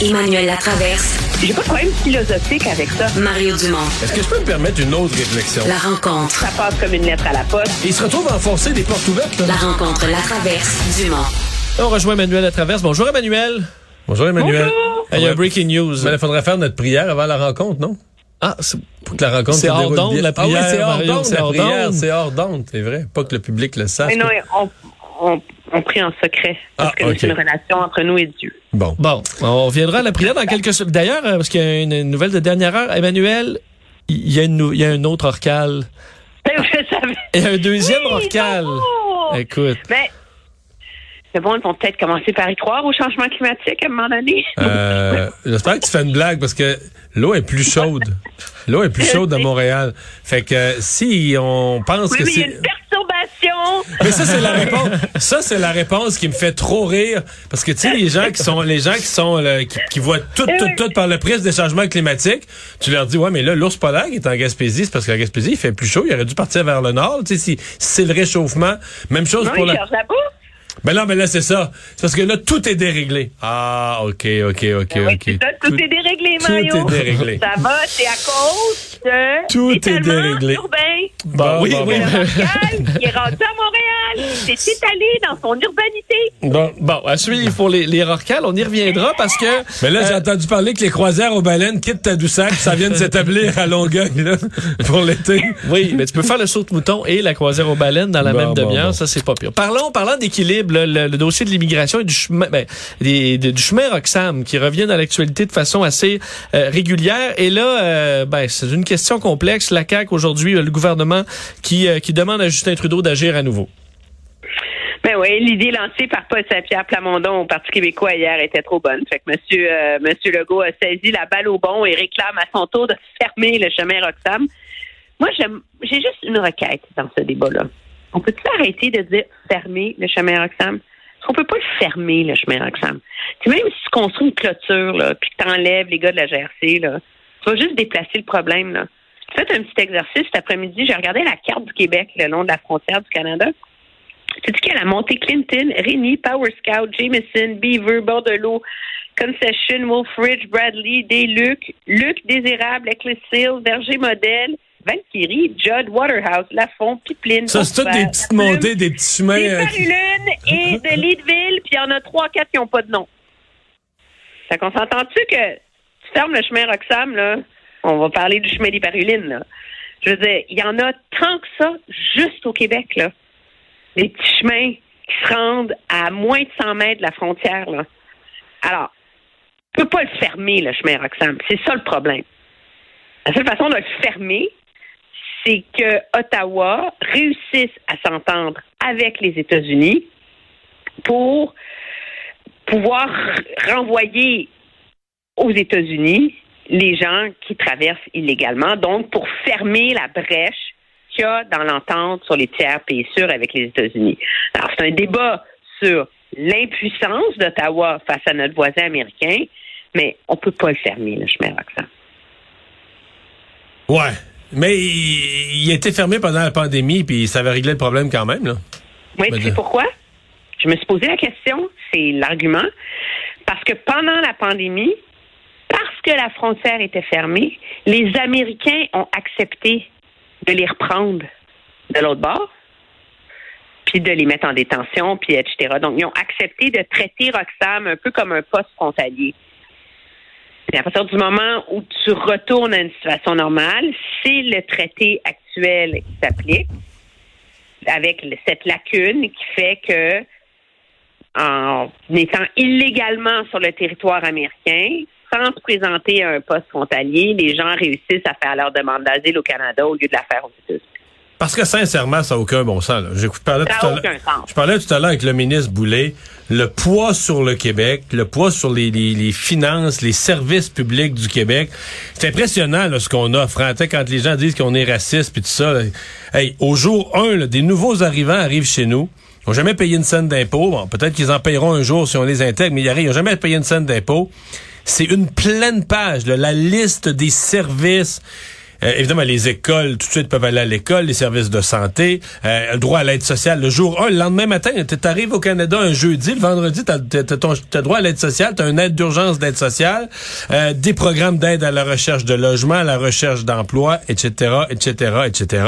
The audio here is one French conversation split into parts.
Emmanuel Latraverse. J'ai pas de problème philosophique avec ça. Mario Dumont. Est-ce que je peux me permettre une autre réflexion? La rencontre. Ça passe comme une lettre à la poste. il se retrouve à enfoncer des portes ouvertes. Là. La rencontre, la traverse, Dumont. On rejoint Emmanuel à traverse. Bonjour Emmanuel. Bonjour Emmanuel. Bonjour. Il y a un breaking news. Mais il faudrait faire notre prière avant la rencontre, non? Ah, c'est Pour que la rencontre C'est se hors déroule d'onde, bien. la Ah oui, prière, c'est hors d'onde, c'est la hors prière, d'onde. c'est hors d'onde, c'est vrai. Pas que le public le sache. Mais non, on, on, on prie en secret. Parce Ah, que c'est une relation entre nous et Dieu. Bon. Bon, on reviendra à la prière dans quelques secondes. D'ailleurs, euh, parce qu'il y a une nouvelle de dernière heure, Emmanuel, il y a, une, nou- il y a un autre orcal. Je savais. Et un deuxième Oui, orcal. Écoute. Mais c'est bon, ils vont peut-être commencer par y croire au changement climatique à un moment donné. Euh, J'espère que tu fais une blague parce que l'eau est plus chaude. L'eau est plus chaude à Montréal. Fait que euh, si on pense oui, que il y a c'est... Mais ça c'est la réponse. Ça c'est la réponse qui me fait trop rire parce que tu sais les gens qui sont les gens qui sont là, qui, qui voient tout tout tout par le prisme des changements climatiques, tu leur dis ouais mais là l'ours polaire qui est en Gaspésie, c'est parce qu'en Gaspésie il fait plus chaud, il aurait dû partir vers le nord, tu sais si, c'est le réchauffement, même chose Non, pour il la. Ben non, mais là c'est ça. C'est parce que là tout est déréglé. Ah, OK, OK, OK, Ben oui, OK. ça, tout, est déréglé, tout Mario. est déréglé. Ça va, c'est à cause de Tout est déréglé. urbain. Oui, bon, oui. Le Montréal, il est rendu à Montréal. Il s'est étalé dans son urbanité. Bon. Bon, à suivre pour les, les orcales, on y reviendra parce que... Mais là, j'ai Euh, entendu parler que les croisières aux baleines quittent Tadoussac, ça vient de s'établir à Longueuil, là, pour l'été. Oui, mais tu peux faire le saut de mouton et la croisière aux baleines dans la Bon, même bon, demi-heure, bon. ça c'est pas pire. Parlons, parlant d'équilibre, là, le, le dossier de l'immigration et du chemin, ben, des- de- du chemin Roxham qui revient dans l'actualité de façon assez euh, régulière. Et là, euh, ben, c'est une question complexe. La CAQ aujourd'hui, le gouvernement qui euh, qui demande à Justin Trudeau d'agir à nouveau. Ben oui, l'idée lancée par Paul Saint-Pierre Plamondon au Parti québécois hier était trop bonne. Fait que monsieur, euh, monsieur Legault a saisi la balle au bon et réclame à son tour de fermer le chemin Roxham. Moi, j'ai juste une requête dans ce débat-là. On peut-tu arrêter de dire fermer le chemin Roxham? Qu'on peut pas le fermer, le chemin Roxham. Même si tu construis une clôture, là, puis que tu enlèves les gars de la GRC, là, tu vas juste déplacer le problème. Là. Faites un petit exercice cet après-midi. J'ai regardé la carte du Québec le long de la frontière du Canada. Tu dis qu'il y a la montée Clinton, Rémy, Power Scout, Jameson, Beaver, Bordelot, Concession, Wolfridge, Bradley, Desluc, Luc Désirable, Ecclesfield, Verger Modèle, Valkyrie, Judd, Waterhouse, Lafont, Pipeline. Ça, c'est toutes des petites montées, des petits chemins. Des euh, Parulines et de Leadville, puis il y en a trois, quatre qui n'ont pas de nom. Fait qu'on s'entend-tu que tu fermes le chemin Roxham, là, on va parler du chemin des Parulines, là. Je veux dire, il y en a tant que ça juste au Québec, là. Des petits chemins qui se rendent à moins de 100 mètres de la frontière, là. Alors, on peut pas le fermer, le chemin Roxham. C'est ça le problème. La seule façon de le fermer, c'est que Ottawa réussisse à s'entendre avec les États-Unis pour pouvoir renvoyer aux États-Unis les gens qui traversent illégalement, donc pour fermer la brèche qu'il y a dans l'entente sur les tiers pays sûrs avec les États-Unis. Alors, c'est un débat sur l'impuissance d'Ottawa face à notre voisin américain, mais on peut pas le fermer, le chemin Roxham. Ouais. Mais il, il était fermé pendant la pandémie, puis ça avait réglé le problème quand même, là. Oui, tu sais pourquoi? Je me suis posé la question, c'est l'argument, parce que pendant la pandémie, parce que la frontière était fermée, les Américains ont accepté de les reprendre de l'autre bord, puis de les mettre en détention, puis etc. Donc, ils ont accepté de traiter Roxham un peu comme un poste frontalier. À partir du moment où tu retournes à une situation normale, c'est le traité actuel qui s'applique avec cette lacune qui fait que en étant illégalement sur le territoire américain, sans se présenter à un poste frontalier, les gens réussissent à faire leur demande d'asile au Canada au lieu de la faire aux États-Unis. Parce que sincèrement, ça n'a aucun bon sens. là. Je parlais Ça tout à aucun sens. Je parlais tout à l'heure avec le ministre Boulay. Le poids sur le Québec, le poids sur les, les- les finances, les services publics du Québec. C'est impressionnant là, ce qu'on offre. hein. Tu sais, Quand les gens disent qu'on est raciste puis tout ça. là. Hey, au jour 1, des nouveaux arrivants arrivent chez nous. Ils n'ont jamais payé une scène d'impôt. Bon, peut-être qu'ils en paieront un jour si on les intègre, mais ils arrivent, ils n'ont jamais payé une scène d'impôt. C'est une pleine page, là, la liste des services. Euh, évidemment, les écoles, tout de suite, peuvent aller à l'école, les services de santé, euh, le droit à l'aide sociale. Le jour 1, le lendemain matin, tu arrives au Canada un jeudi, le vendredi, tu as, droit à l'aide sociale, tu as une aide d'urgence d'aide sociale, euh, des programmes d'aide à la recherche de logement, à la recherche d'emploi, etc., etc., etc.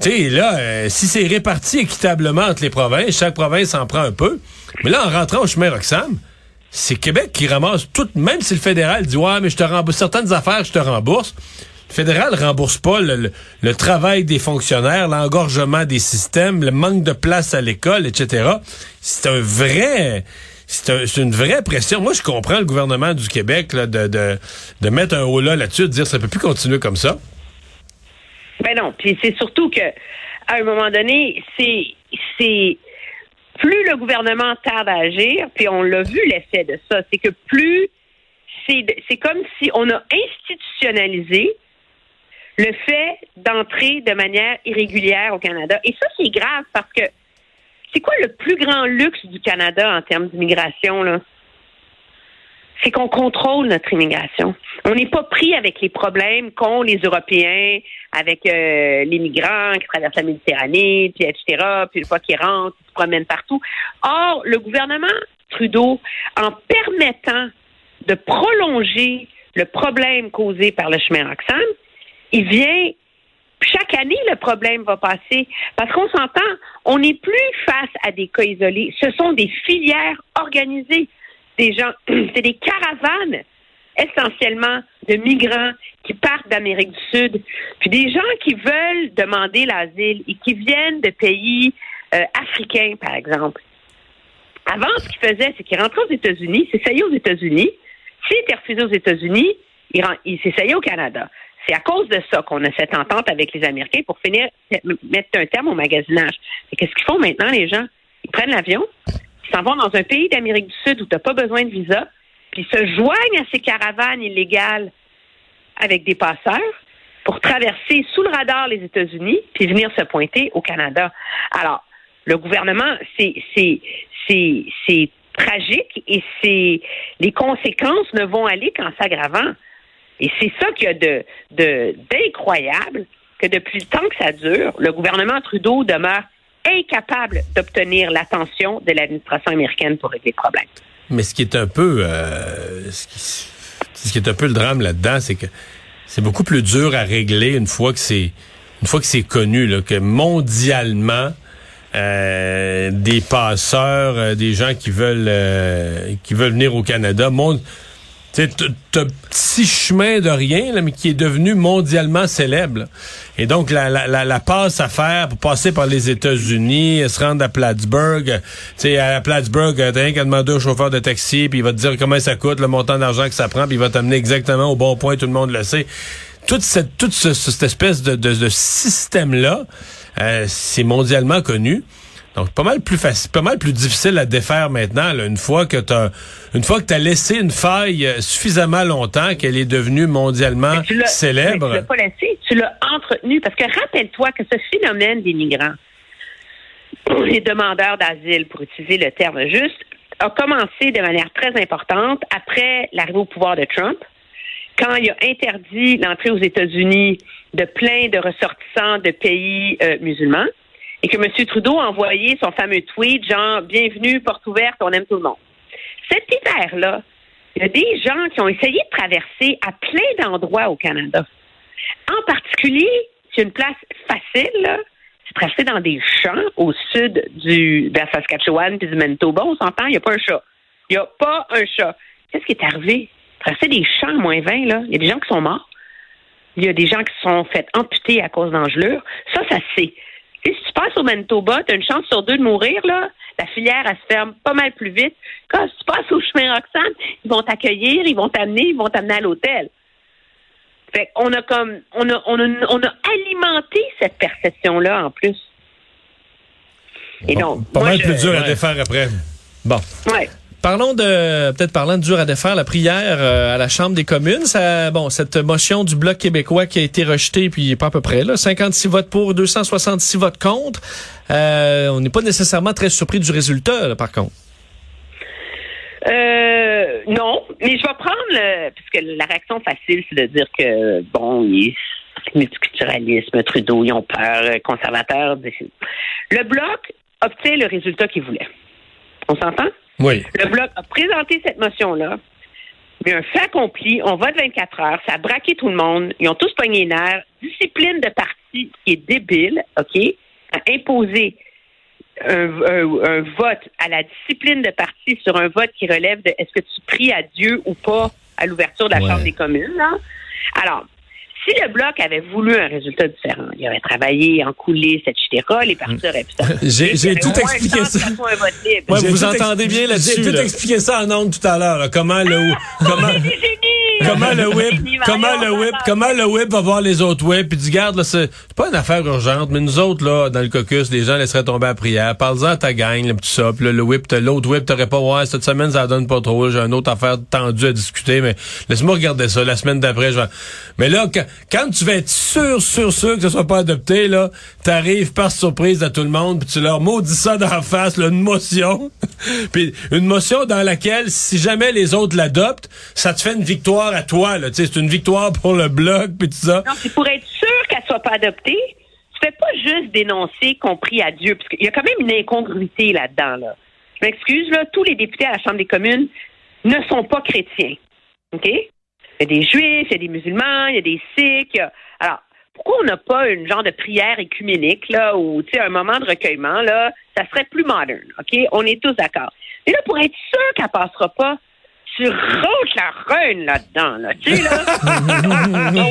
Tu sais, là, euh, si c'est réparti équitablement entre les provinces, chaque province en prend un peu. Mais là, en rentrant au chemin Roxham, c'est Québec qui ramasse tout, même si le fédéral dit ouais, mais je te rembourse certaines affaires, je te rembourse. Le fédéral rembourse pas le, le- le travail des fonctionnaires, l'engorgement des systèmes, le manque de place à l'école, etc. C'est un vrai, c'est un- une vraie pression. Moi, je comprends le gouvernement du Québec là, de, de, de mettre un haut là là-dessus, de dire ça peut plus continuer comme ça. Ben non. Puis c'est surtout que à un moment donné, c'est c'est plus le gouvernement tarde à agir, puis on l'a vu l'effet de ça, c'est que plus c'est comme si on a institutionnalisé le fait d'entrer de manière irrégulière au Canada. Et ça, c'est grave parce que c'est quoi le plus grand luxe du Canada en termes d'immigration, là? C'est qu'on contrôle notre immigration. On n'est pas pris avec les problèmes qu'ont les Européens, avec euh, les migrants qui traversent la Méditerranée, puis etc., puis une fois qu'ils rentrent, ils se promènent partout. Or, le gouvernement Trudeau, en permettant de prolonger le problème causé par le chemin Roxham, il vient chaque année, le problème va passer. Parce qu'on s'entend, on n'est plus face à des cas isolés. Ce sont des filières organisées. Des gens, c'est des caravanes essentiellement de migrants qui partent d'Amérique du Sud, puis des gens qui veulent demander l'asile et qui viennent de pays euh, africains, par exemple. Avant, ce qu'ils faisaient, c'est qu'ils rentraient aux États-Unis, s'essayaient aux États-Unis. S'ils étaient refusés aux États-Unis, ils, s'essayaient au Canada. C'est à cause de ça qu'on a cette entente avec les Américains pour finir mettre un terme au magasinage. Qu'est-ce qu'ils font maintenant, les gens? Ils prennent l'avion, ils s'en vont dans un pays d'Amérique du Sud où tu n'as pas besoin de visa, puis se joignent à ces caravanes illégales avec des passeurs pour traverser sous le radar les États-Unis puis venir se pointer au Canada. Alors, le gouvernement, c'est tragique et c'est les conséquences ne vont aller qu'en s'aggravant. Et c'est ça qu'il y a de de d'incroyable que depuis le temps que ça dure, le gouvernement Trudeau demeure incapable d'obtenir l'attention de l'administration américaine pour régler le problème. Mais ce qui est un peu, euh, ce, qui, ce qui est un peu le drame là-dedans, c'est que c'est beaucoup plus dur à régler une fois que c'est une fois que c'est connu, là, que mondialement, euh, des passeurs, euh, des gens qui veulent euh, qui veulent venir au Canada, mon, t'as un petit chemin de rien, là, mais qui est devenu mondialement célèbre. Et donc, la, la, la, passe à faire pour passer par les États-Unis, se rendre à Plattsburgh. Tu sais, à Plattsburgh, euh, t'as rien qu'à demander au chauffeur de taxi, puis il va te dire comment ça coûte, le montant d'argent que ça prend, puis il va t'amener exactement au bon point, tout le monde le sait. Toute cette, toute ce- cette espèce de, de, système-là, euh, c'est mondialement connu. Donc pas mal plus facile, pas mal plus difficile à défaire maintenant. là, une fois que t'as, une fois que t'as laissé une faille euh, suffisamment longtemps qu'elle est devenue mondialement tu célèbre. Tu l'as pas laissé, tu l'as entretenu. Parce que rappelle-toi que ce phénomène des migrants, les demandeurs d'asile, pour utiliser le terme juste, a commencé de manière très importante après l'arrivée au pouvoir de Trump, quand il a interdit l'entrée aux États-Unis de plein de ressortissants de pays euh, musulmans, et que M. Trudeau a envoyé son fameux tweet, genre Bienvenue, porte ouverte, on aime tout le monde. Cet hiver-là, il y a des gens qui ont essayé de traverser à plein d'endroits au Canada. En particulier, c'est une place facile, c'est traverser dans des champs au sud du de la Saskatchewan puis du Manitoba. On s'entend, il n'y a pas un chat. Il n'y a pas un chat. Qu'est-ce qui est arrivé? Traverser des champs à moins 20, là, il y a des gens qui sont morts. Il y a des gens qui se sont fait amputer à cause d'engelures. Ça, ça se sait. Tu sais, si tu passes au Manitoba, tu as une chance sur deux de mourir, là. La filière, elle se ferme pas mal plus vite. Quand tu passes au chemin Roxane, ils vont t'accueillir, ils vont t'amener, ils vont t'amener à l'hôtel. Fait on a comme on a, on a on a alimenté cette perception-là en plus. Et donc, Pas moi, mal je- plus dur à défaire après. Bon. Ouais. Parlons de peut-être parlant de dur à défaire la prière euh, à la Chambre des communes. Ça, bon, cette motion du bloc québécois qui a été rejetée, puis pas à peu près là, 56 votes pour, 266 votes contre. Euh, on n'est pas nécessairement très surpris du résultat, là, par contre. Euh, non, mais je vais prendre le, puisque la réaction facile, c'est de dire que bon, il multiculturalisme, Trudeau, ils ont peur, euh, conservateurs. Le bloc obtient le résultat qu'il voulait. On s'entend? Oui. Le bloc a présenté cette motion-là. Mais un fait accompli, on vote 24 heures, ça a braqué tout le monde, ils ont tous pogné les nerfs. Discipline de parti qui est débile, OK, à imposer un, un- un vote à la discipline de parti sur un vote qui relève de est-ce que tu pries à Dieu ou pas à l'ouverture de la Ouais. Chambre des communes. Là? Alors, si le Bloc avait voulu un résultat différent, il aurait travaillé en coulisses, etc., les partis auraient pu. J'ai- tout expliqué ça. Ouais, vous entendez bien là-dessus, J'ai tout là. expliqué ça en ondes tout à l'heure. là. Comment le comment C'est des génies! Comment le whip comment le whip comment le whip va voir les autres whips puis dit garde là c'est c'est pas une affaire urgente mais nous autres là dans le caucus les gens laisseraient tomber à prière. Parle-en à ta gang pis tout ça puis là, le whip l'autre whip t'aurais pas ouais cette semaine ça donne pas trop j'ai une autre affaire tendue à discuter mais laisse-moi regarder ça la semaine d'après je vais mais là quand, quand tu vas être sûr sûr sûr que ce soit pas adopté là t'arrives par surprise à tout le monde puis tu leur maudis ça dans la face là, une motion. Puis une motion dans laquelle si jamais les autres l'adoptent ça te fait une victoire à toi c'est une victoire pour le bloc puis tout ça Non, pour être sûr qu'elle soit pas adoptée. Tu fais pas juste dénoncer compris à Dieu, parce qu'il y a quand même une incongruité là-dedans. Là. Je m'excuse, là, tous les députés à la Chambre des communes ne sont pas chrétiens. OK? Il y a des juifs, il y a des musulmans, il y a des sikhs. Alors, pourquoi on n'a pas une genre de prière écuménique, ou, un moment de recueillement, là, ça serait plus moderne, OK? On est tous d'accord. Mais là, pour être sûr qu'elle passera pas, tu rôtes la reine là-dedans, là, tu sais, là.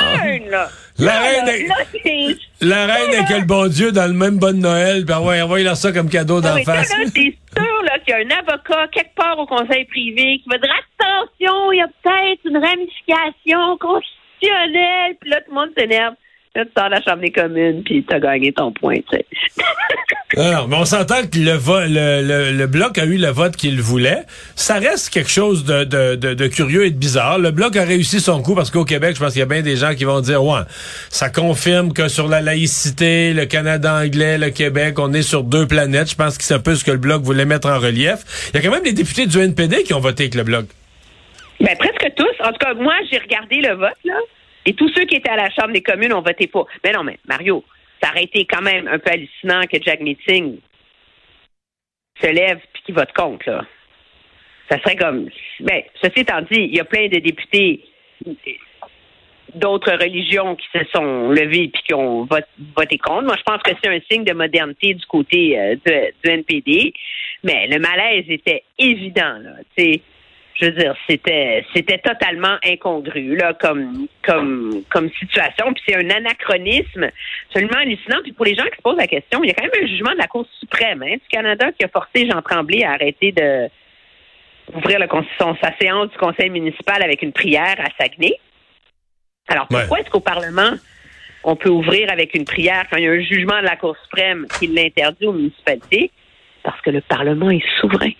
La reine, là. La reine est- La reine avec le bon Dieu dans le même bon Noël, ben ouais, envoyez-leur ça comme cadeau d'en ça, face. c'est sûr là, qu'il y a un avocat quelque part au conseil privé qui va dire attention, il y a peut-être une ramification constitutionnelle. Puis là, tout le monde s'énerve. Là, tu sors de la Chambre des communes, puis tu as gagné ton point, tu sais. Alors, on s'entend que le, le, le, le bloc a eu le vote qu'il voulait. Ça reste quelque chose de, curieux et de bizarre. Le bloc a réussi son coup parce qu'au Québec, je pense qu'il y a bien des gens qui vont dire ouais, ça confirme que sur la laïcité, le Canada anglais, le Québec, on est sur deux planètes. Je pense que c'est un peu ce que le bloc voulait mettre en relief. Il y a quand même des députés du NPD qui ont voté avec le bloc. Ben, presque tous. En tout cas, moi, j'ai regardé le vote, là. Et tous ceux qui étaient à la Chambre des communes ont voté pour. Mais non, mais Mario, ça aurait été quand même un peu hallucinant que Jack Meeting se lève puis qu'il vote contre, là. Ça serait comme. Ben, ceci étant dit, il y a plein de députés d'autres religions qui se sont levés puis qui ont voté contre. Moi, je pense que c'est un signe de modernité du côté euh, du NPD. Mais le malaise était évident, là. Je veux dire, c'était c'était totalement incongru là comme comme comme situation. Puis c'est un anachronisme absolument hallucinant. Puis pour les gens qui se posent la question, il y a quand même un jugement de la Cour suprême hein, du Canada qui a forcé Jean Tremblay à arrêter de ouvrir le, con- son, sa séance du conseil municipal avec une prière à Saguenay. Alors pourquoi est-ce qu'au Parlement on peut ouvrir avec une prière quand il y a un jugement de la Cour suprême qui l'interdit aux municipalités? Parce que le Parlement est souverain.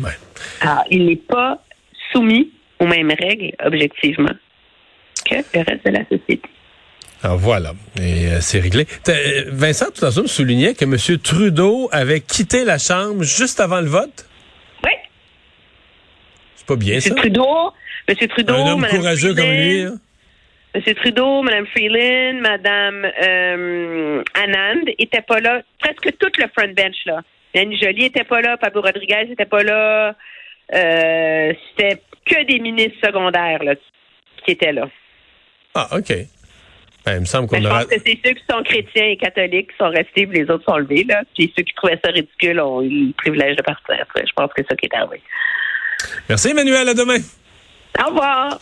Ouais. Alors, il n'est pas soumis aux mêmes règles, objectivement, que le reste de la société. Alors voilà, et euh, c'est réglé. Euh, Vincent, tout à l'heure, soulignait que M. Trudeau avait quitté la Chambre juste avant le vote? Oui, C'est pas bien ça? M. Trudeau, M. Trudeau, Un homme Mme courageux comme lui. Freeland, hein? M. Trudeau, Mme Freeland, Mme euh, Anand n'étaient pas là. Presque tout le front bench, là. Yannick Joly était pas là, Pablo Rodriguez n'était pas là. Euh, C'était que des ministres secondaires là, qui étaient là. Ah, OK. Ben, il me semble qu'on je aura... pense que c'est ceux qui sont chrétiens et catholiques qui sont restés, puis les autres sont levés. Là. Puis ceux qui trouvaient ça ridicule ont eu le privilège de partir. Je pense que c'est ça qui est arrivé. Merci, Emmanuel. À demain. Au revoir.